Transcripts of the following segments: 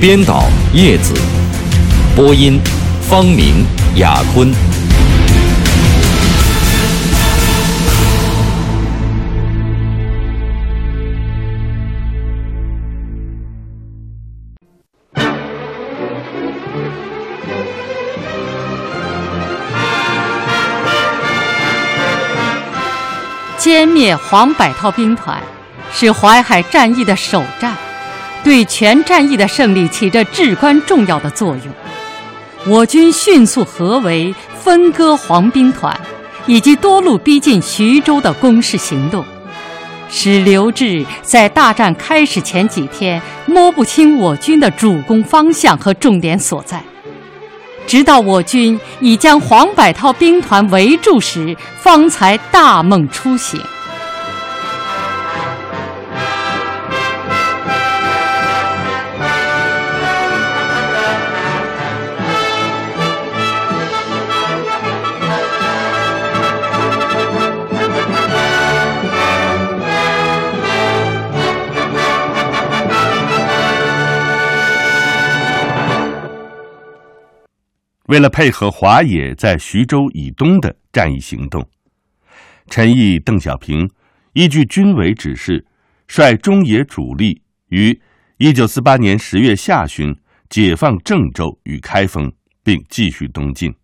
编导叶子，播音方明、雅坤。歼灭黄百韬兵团，是淮海战役的首战。对全战役的胜利起着至关重要的作用。我军迅速合围、分割黄兵团，以及多路逼近徐州的攻势行动，使刘峙在大战开始前几天摸不清我军的主攻方向和重点所在。直到我军已将黄百韬兵团围住时，方才大梦初醒。为了配合华野在徐州以东的战役行动，陈毅、邓小平依据军委指示，率中野主力于一九四八年十月下旬解放郑州与开封，并继续东进。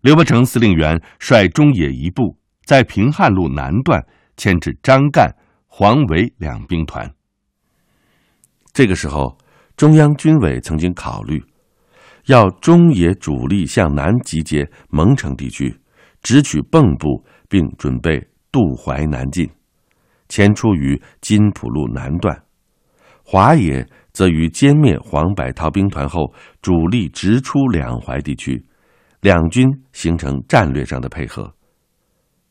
刘伯承司令员率中野一部在平汉路南段牵制张干、黄维两兵团。这个时候，中央军委曾经考虑。要中野主力向南集结蒙城地区，直取蚌埠，并准备渡淮南进，前出于金浦路南段。华野则于歼灭黄百韬兵团后，主力直出两淮地区，两军形成战略上的配合。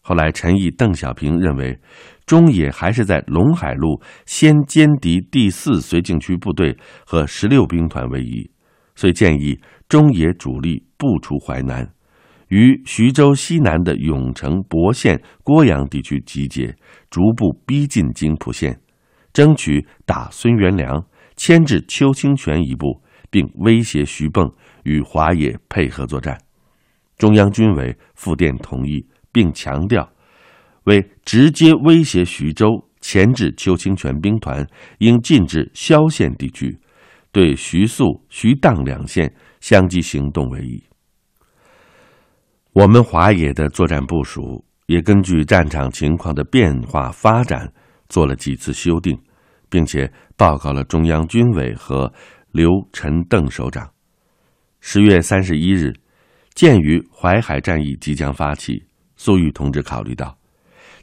后来，陈毅、邓小平认为，中野还是在陇海路先歼敌第四绥靖区部队和十六兵团为宜。遂建议中野主力不出淮南，于徐州西南的永城、博县、郭阳地区集结，逐步逼近津浦线，争取打孙元良，牵制邱清泉一部，并威胁徐蚌与华野配合作战。中央军委复电同意，并强调，为直接威胁徐州，牵制邱清泉兵团，应禁止萧县地区。对徐宿、徐荡两线相继行动为宜。我们华野的作战部署也根据战场情况的变化发展做了几次修订，并且报告了中央军委和刘、陈、邓首长。十月三十一日，鉴于淮海战役即将发起，粟裕同志考虑到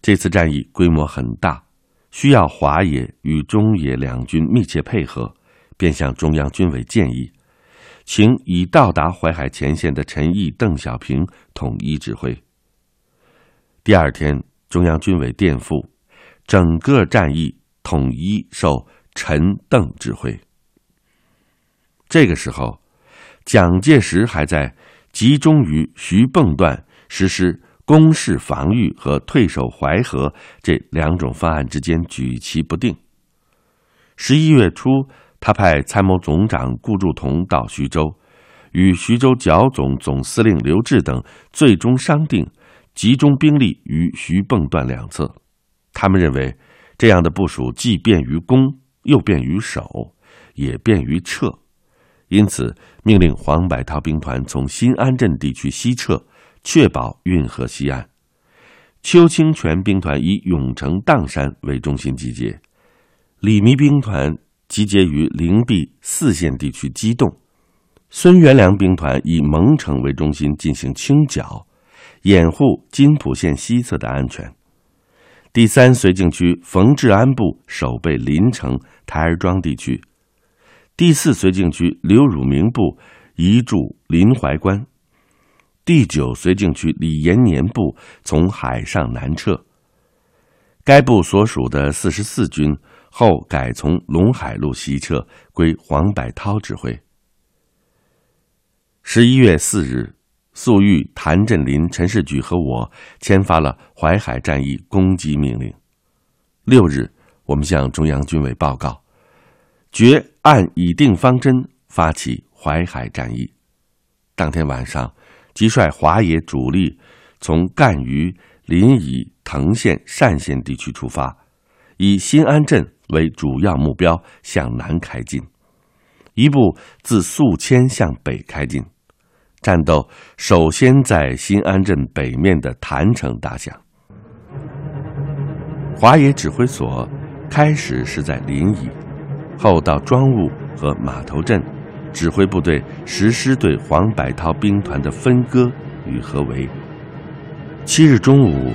这次战役规模很大，需要华野与中野两军密切配合。便向中央军委建议，请已到达淮海前线的陈毅、邓小平统一指挥。第二天，中央军委电复，整个战役统一受陈、邓指挥。这个时候，蒋介石还在集中于徐蚌段实施攻势防御和退守淮河这两种方案之间举棋不定。十一月初。他派参谋总长顾祝同到徐州，与徐州剿总总司令刘峙等最终商定，集中兵力于徐蚌段两侧。他们认为，这样的部署既便于攻，又便于守，也便于撤，因此命令黄百韬兵团从新安镇地区西撤，确保运河西岸。邱清泉兵团以永城、砀山为中心集结，李弥兵团。集结于灵璧四县地区机动，孙元良兵团以蒙城为中心进行清剿，掩护金浦线西侧的安全。第三绥靖区冯治安部守备临城、台儿庄地区，第四绥靖区刘汝明部移驻临淮关，第九绥靖区李延年部从海上南撤。该部所属的四十四军后改从陇海路西撤，归黄百韬指挥。十一月四日，粟裕、谭震林、陈士举和我签发了淮海战役攻击命令。六日，我们向中央军委报告，决按已定方针发起淮海战役。当天晚上，即率华野主力从赣榆、临沂、滕县、单县地区出发，以新安镇为主要目标向南开进，一部自宿迁向北开进。战斗首先在新安镇北面的郯城打响。华野指挥所开始是在临沂，后到庄务和码头镇，指挥部队实施对黄百韬兵团的分割与合围。七日中午，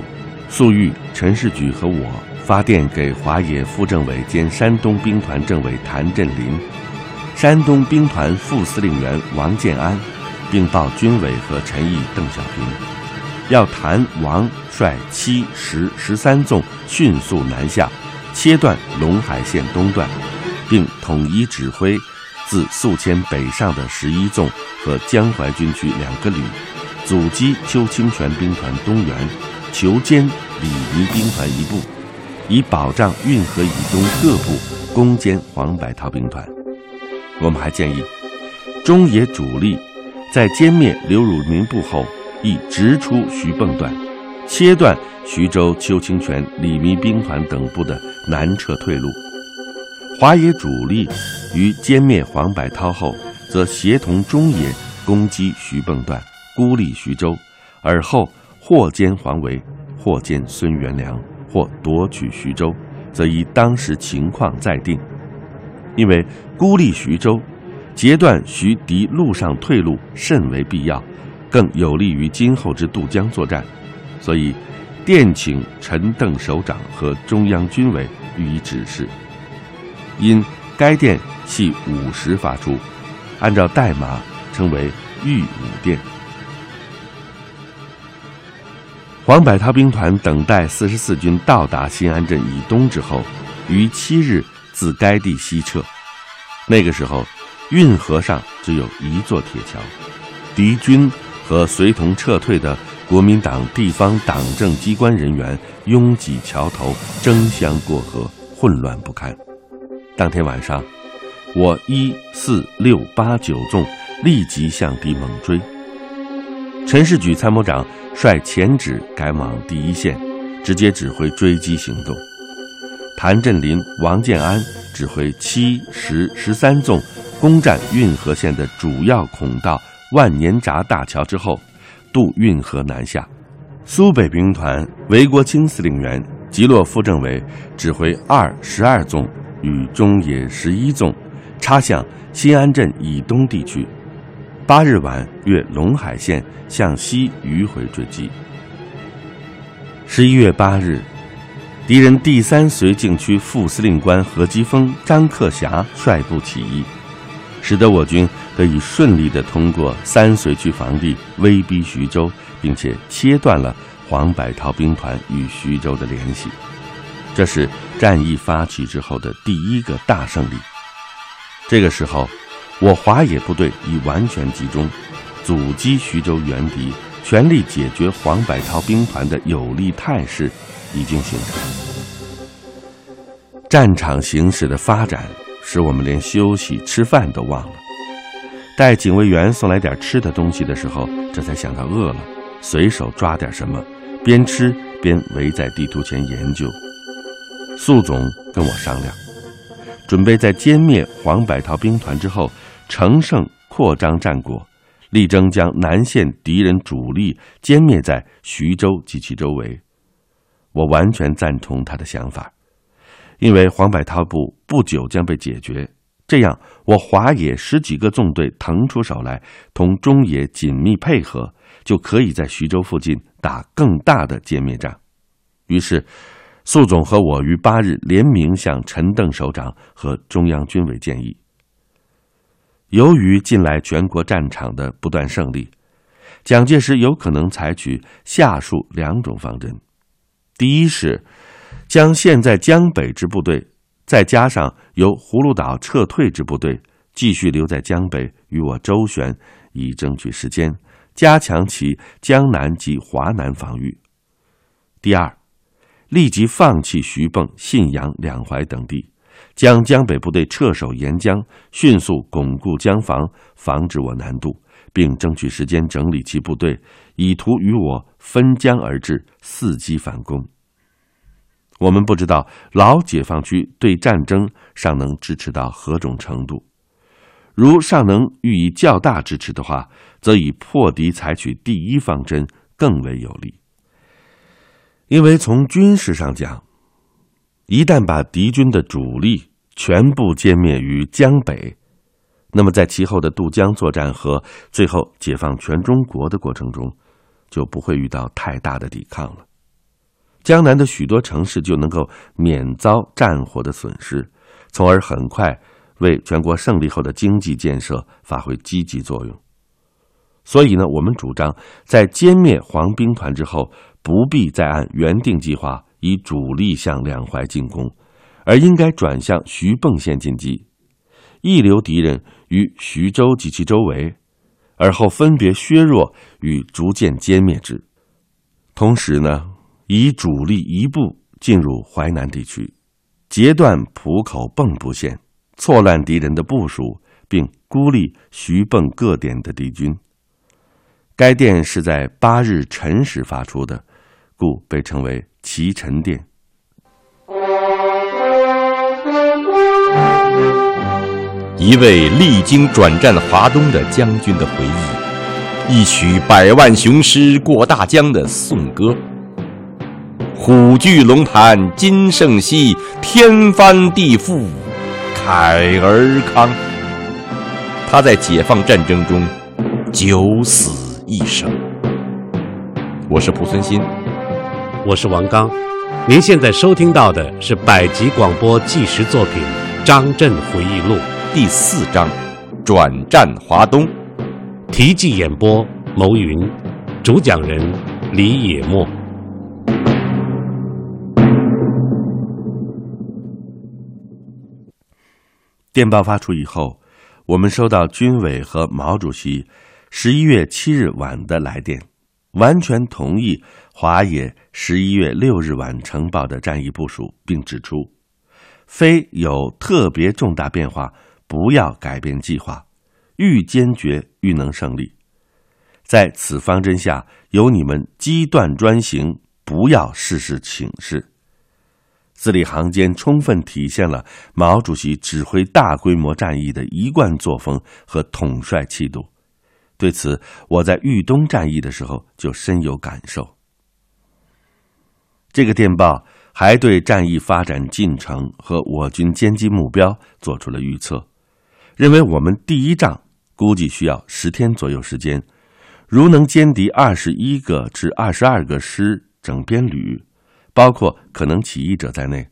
粟裕、陈士举和我发电给华野副政委兼山东兵团政委谭震林、山东兵团副司令员王建安。并报军委和陈毅、邓小平，要谭王率七、十、十三纵迅速南下，切断陇海线东段，并统一指挥自宿迁北上的十一纵和江淮军区两个旅，阻击邱清泉兵团东援，求歼李弥兵团一部，以保障运河以东各部攻坚黄百韬兵团。我们还建议中野主力。在歼灭刘汝明部后，亦直出徐蚌段，切断徐州邱清泉、李弥兵团等部的南撤退路。华野主力于歼灭黄百韬后，则协同中野攻击徐蚌段，孤立徐州，而后或歼黄维，或歼孙元良，或夺取徐州，则依当时情况再定。因为孤立徐州。截断徐敌陆上退路甚为必要，更有利于今后之渡江作战，所以电请陈邓首长和中央军委予以指示。因该电系午时发出，按照代码称为“豫武电”。黄百韬兵团等待四十四军到达新安镇以东之后，于七日自该地西撤。那个时候。运河上只有一座铁桥，敌军和随同撤退的国民党地方党政机关人员拥挤桥头，争相过河，混乱不堪。当天晚上，我一四六八九纵立即向敌猛追。陈士举参谋长率前指赶往第一线，直接指挥追击行动。谭震林、王建安指挥七、十、十三纵。攻占运河线的主要孔道万年闸大桥之后，渡运河南下。苏北兵团韦国清司令员、吉洛副政委指挥二十二纵与中野十一纵，插向新安镇以东地区。八日晚越陇海线向西迂回追击。十一月八日，敌人第三绥靖区副司令官何基峰、张克侠率部起义。使得我军得以顺利地通过三绥区防地，威逼徐州，并且切断了黄百韬兵团与徐州的联系。这是战役发起之后的第一个大胜利。这个时候，我华野部队已完全集中，阻击徐州援敌，全力解决黄百韬兵团的有利态势已经形成。战场形势的发展。使我们连休息吃饭都忘了。待警卫员送来点吃的东西的时候，这才想到饿了，随手抓点什么，边吃边围在地图前研究。粟总跟我商量，准备在歼灭黄百韬兵团之后，乘胜扩张战果，力争将南线敌人主力歼灭在徐州及其周围。我完全赞同他的想法。因为黄百韬部不久将被解决，这样我华野十几个纵队腾出手来，同中野紧密配合，就可以在徐州附近打更大的歼灭战。于是，粟总和我于八日联名向陈邓首长和中央军委建议，由于近来全国战场的不断胜利，蒋介石有可能采取下述两种方针：第一是将现在江北之部队，再加上由葫芦岛撤退之部队，继续留在江北与我周旋，以争取时间，加强其江南及华南防御；第二，立即放弃徐蚌、信阳两淮等地。将江北部队撤守沿江，迅速巩固江防，防止我南渡，并争取时间整理其部队，以图与我分江而治，伺机反攻。我们不知道老解放区对战争尚能支持到何种程度，如尚能予以较大支持的话，则以破敌采取第一方针更为有利。因为从军事上讲，一旦把敌军的主力全部歼灭于江北，那么在其后的渡江作战和最后解放全中国的过程中，就不会遇到太大的抵抗了。江南的许多城市就能够免遭战火的损失，从而很快为全国胜利后的经济建设发挥积极作用。所以呢，我们主张在歼灭黄兵团之后，不必再按原定计划。以主力向两淮进攻，而应该转向徐蚌县进击，一留敌人于徐州及其周围，而后分别削弱与逐渐歼灭之。同时呢，以主力一部进入淮南地区，截断浦口蚌埠线，错乱敌人的部署，并孤立徐蚌各点的敌军。该电是在八日辰时发出的，故被称为。齐陈殿，一位历经转战华东的将军的回忆，一曲百万雄师过大江的颂歌。虎踞龙盘今胜昔，天翻地覆慨而慷。他在解放战争中九死一生。我是濮存昕。我是王刚，您现在收听到的是百集广播纪实作品《张震回忆录》第四章《转战华东》，题记演播牟云，主讲人李野墨。电报发出以后，我们收到军委和毛主席十一月七日晚的来电，完全同意。华野十一月六日晚呈报的战役部署，并指出，非有特别重大变化，不要改变计划，愈坚决愈能胜利。在此方针下，由你们机断专行，不要事事请示。字里行间充分体现了毛主席指挥大规模战役的一贯作风和统帅气度。对此，我在豫东战役的时候就深有感受。这个电报还对战役发展进程和我军歼击目标做出了预测，认为我们第一仗估计需要十天左右时间，如能歼敌二十一个至二十二个师整编旅，包括可能起义者在内，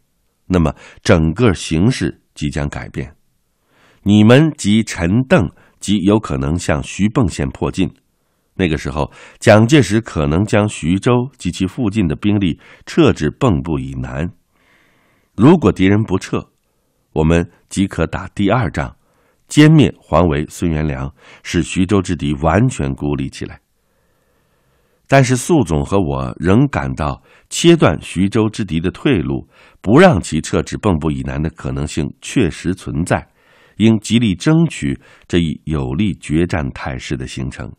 那么整个形势即将改变。你们及陈邓即有可能向徐蚌县迫近。那个时候，蒋介石可能将徐州及其附近的兵力撤至蚌埠以南。如果敌人不撤，我们即可打第二仗，歼灭黄维、孙元良，使徐州之敌完全孤立起来。但是，粟总和我仍感到切断徐州之敌的退路，不让其撤至蚌埠以南的可能性确实存在，应极力争取这一有利决战态势的形成。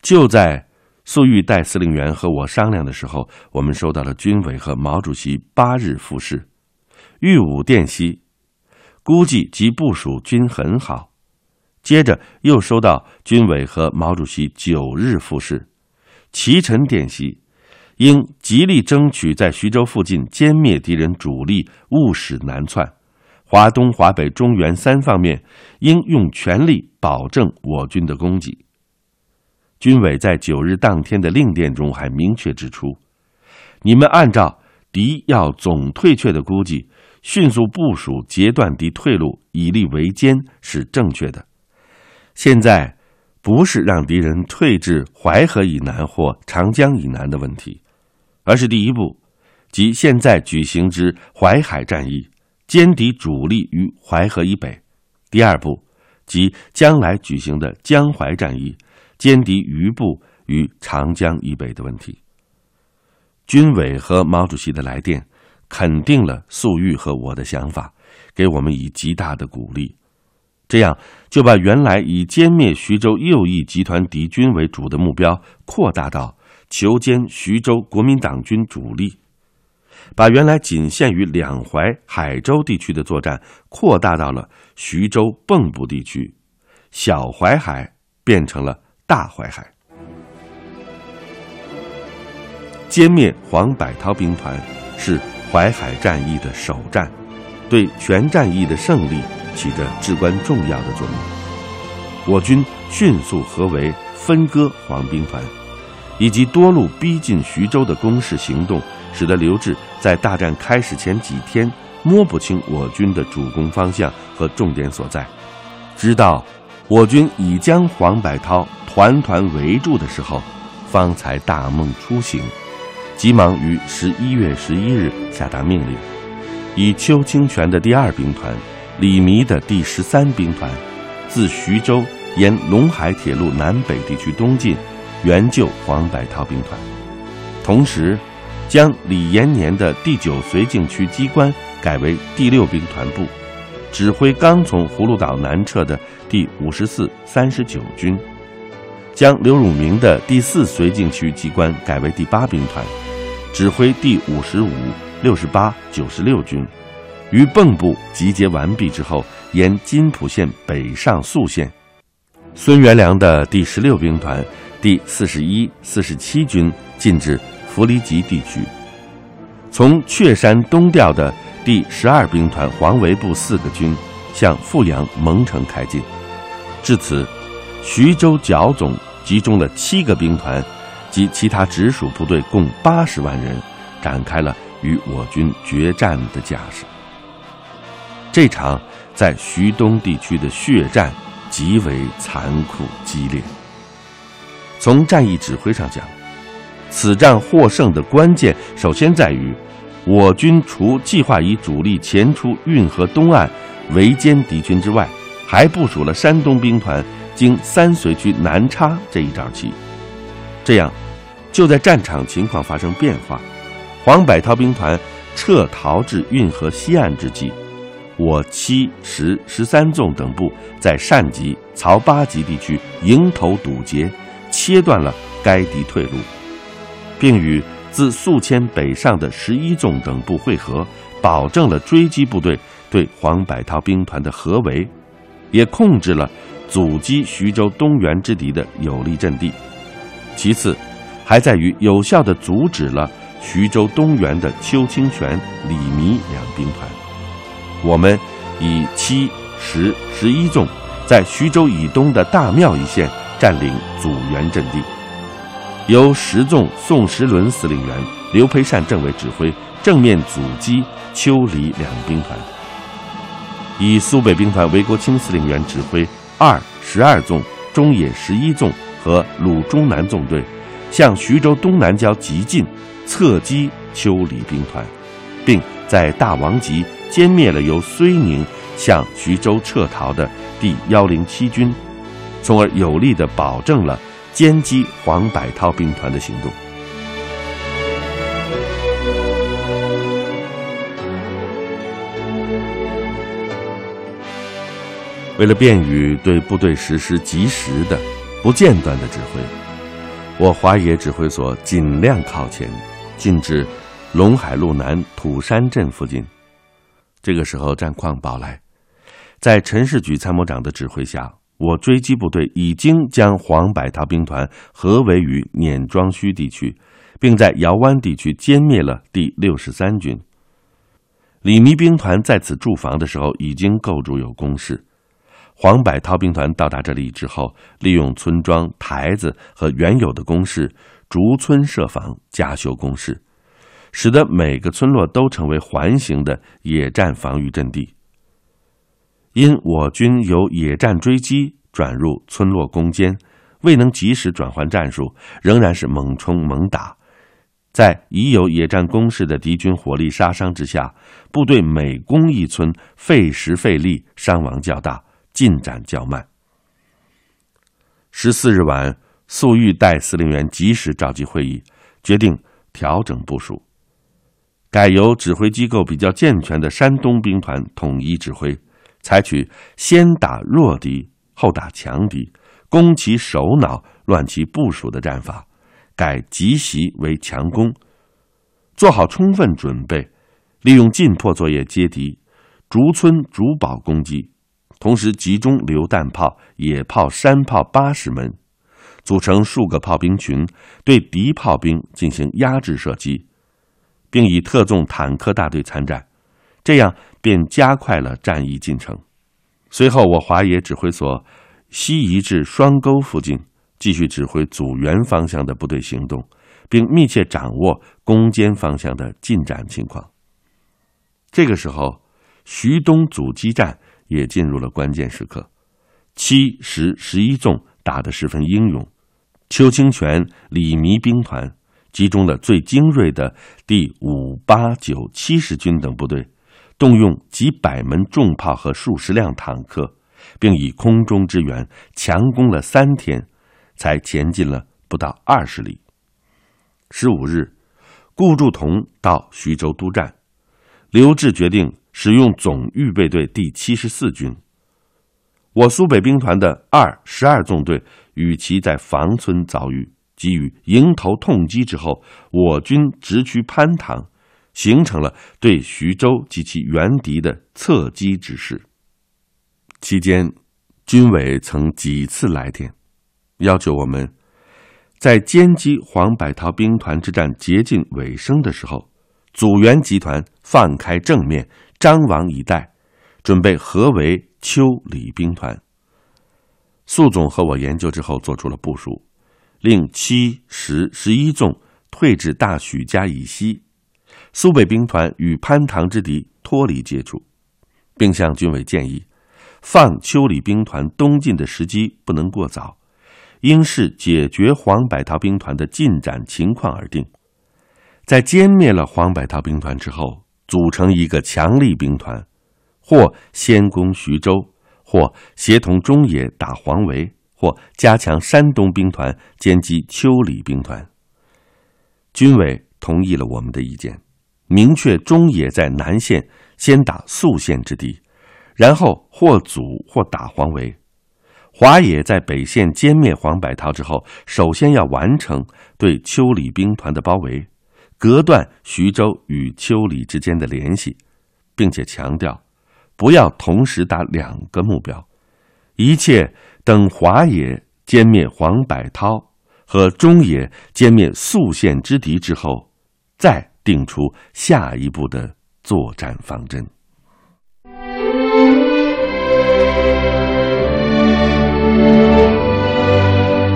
就在粟裕代司令员和我商量的时候，我们收到了军委和毛主席八日复示，豫武电析，估计及部署均很好。接着又收到军委和毛主席九日复示，齐臣电析，应极力争取在徐州附近歼灭敌人主力，勿使南窜。华东、华北、中原三方面应用全力保证我军的供给。军委在九日当天的令电中还明确指出：“你们按照敌要总退却的估计，迅速部署截断敌退路，以力围歼是正确的。现在不是让敌人退至淮河以南或长江以南的问题，而是第一步，即现在举行之淮海战役，歼敌主力于淮河以北；第二步，即将来举行的江淮战役，歼敌余部于长江以北的问题。军委和毛主席的来电，肯定了粟裕和我的想法，给我们以极大的鼓励。这样就把原来以歼灭徐州右翼集团敌军为主的目标扩大到求歼徐州国民党军主力，把原来仅限于两淮、海州地区的作战扩大到了徐州蚌埠地区，小淮海变成了大淮海。歼灭黄百韬兵团是淮海战役的首战，对全战役的胜利起着至关重要的作用。我军迅速合围分割黄兵团，以及多路逼近徐州的攻势行动，使得刘志在大战开始前几天摸不清我军的主攻方向和重点所在，直到我军已将黄百韬团团围住的时候，方才大梦初醒。急忙于十一月十一日下达命令，以邱清泉的第二兵团、李弥的第十三兵团，自徐州沿陇海铁路南北地区东进，援救黄百韬兵团。同时，将李延年的第九绥靖区机关改为第六兵团部，指挥刚从葫芦岛南撤的第五十四、三十九军，将刘汝明的第四绥靖区机关改为第八兵团。指挥第五十五、六十八、九十六军，于蚌埠集结完毕之后，沿津浦线北上宿县。孙元良的第十六兵团、第四十一、四十七军进至弗里吉地区。从雀山东调的第十二兵团黄维部四个军向阜阳蒙城开进。至此，徐州剿总集中了七个兵团。及其他直属部队共八十万人，展开了与我军决战的架势。这场在徐东地区的血战极为残酷激烈。从战役指挥上讲，此战获胜的关键首先在于，我军除计划以主力前出运河东岸围歼敌军之外，还部署了山东兵团经三绥区南插这一招棋，这样。就在战场情况发生变化，黄百韬兵团撤逃至运河西岸之际，我七、十、十三纵等部在单集、曹八集地区迎头堵截，切断了该敌退路，并与自宿迁北上的十一纵等部会合，保证了追击部队对黄百韬兵团的合围，也控制了阻击徐州东援之敌的有利阵地。其次。还在于有效地阻止了徐州东援的邱清泉、李弥两兵团。我们以七、十、十一纵在徐州以东的大庙一线占领阻援阵地，由十纵宋时轮司令员、刘培善政委指挥，正面阻击邱、黎两兵团。以苏北兵团韦国清司令员指挥二、十二纵、中野十一纵和鲁中南纵队。向徐州东南郊急进，侧击邱黎兵团，并在大王集歼灭了由睢宁向徐州撤逃的第幺零七军，从而有力地保证了歼击黄百韬兵团的行动。为了便于对部队实施及时的、不间断的指挥。我华野指挥所尽量靠前，进至陇海路南土山镇附近。这个时候，战况报来，在陈士举参谋长的指挥下，我追击部队已经将黄百韬兵团合围于碾庄圩地区，并在姚湾地区歼灭了第六十三军。李弥兵团在此驻防的时候，已经构筑有工事。黄百韬兵团到达这里之后，利用村庄、台子和原有的工事，逐村设防，加修工事，使得每个村落都成为环形的野战防御阵地。因我军由野战追击转入村落攻坚，未能及时转换战术，仍然是猛冲猛打。在已有野战攻势的敌军火力杀伤之下，部队每攻一村，费时费力，伤亡较大，进展较慢。十四日晚，粟裕代司令员及时召集会议，决定调整部署，改由指挥机构比较健全的山东兵团统一指挥，采取先打弱敌后打强敌，攻其首脑，乱其部署的战法。改急袭为强攻，做好充分准备，利用进迫作业接敌，逐村逐堡攻击，同时集中榴弹炮、野炮、山炮八十门，组成数个炮兵群，对敌炮兵进行压制射击，并以特纵坦克大队参战，这样便加快了战役进程。随后，我华野指挥所西移至双沟附近。继续指挥阻援方向的部队行动，并密切掌握攻坚方向的进展情况。这个时候，徐东阻击战也进入了关键时刻。七、十、十一纵打得十分英勇，邱清泉、李弥兵团集中了最精锐的第五、八、九、七十军等部队，动用几百门重炮和数十辆坦克，并以空中支援强攻了三天。才前进了不到二十里。十五日，顾祝同到徐州督战，刘志决定使用总预备队第七十四军。我苏北兵团的二十二纵队与其在房村遭遇，给予迎头痛击之后，我军直趋潘塘，形成了对徐州及其原敌的侧击之势。期间，军委曾几次来电。要求我们，在歼击黄百韬兵团之战接近尾声的时候，阻援集团放开正面，张网以待，准备合围邱李兵团。粟总和我研究之后，做出了部署，令七、十、十一纵退至大许家以西，苏北兵团与潘塘之敌脱离接触，并向军委建议，放邱李兵团东进的时机不能过早。应视解决黄百韬兵团的进展情况而定，在歼灭了黄百韬兵团之后，组成一个强力兵团，或先攻徐州，或协同中野打黄维，或加强山东兵团歼击邱李兵团。军委同意了我们的意见，明确中野在南线先打宿县之敌，然后或阻或打黄维。华野在北线歼灭黄百韬之后，首先要完成对邱李兵团的包围，隔断徐州与邱李之间的联系，并且强调不要同时打两个目标，一切等华野歼灭黄百韬和中野歼灭宿县之敌之后，再定出下一步的作战方针。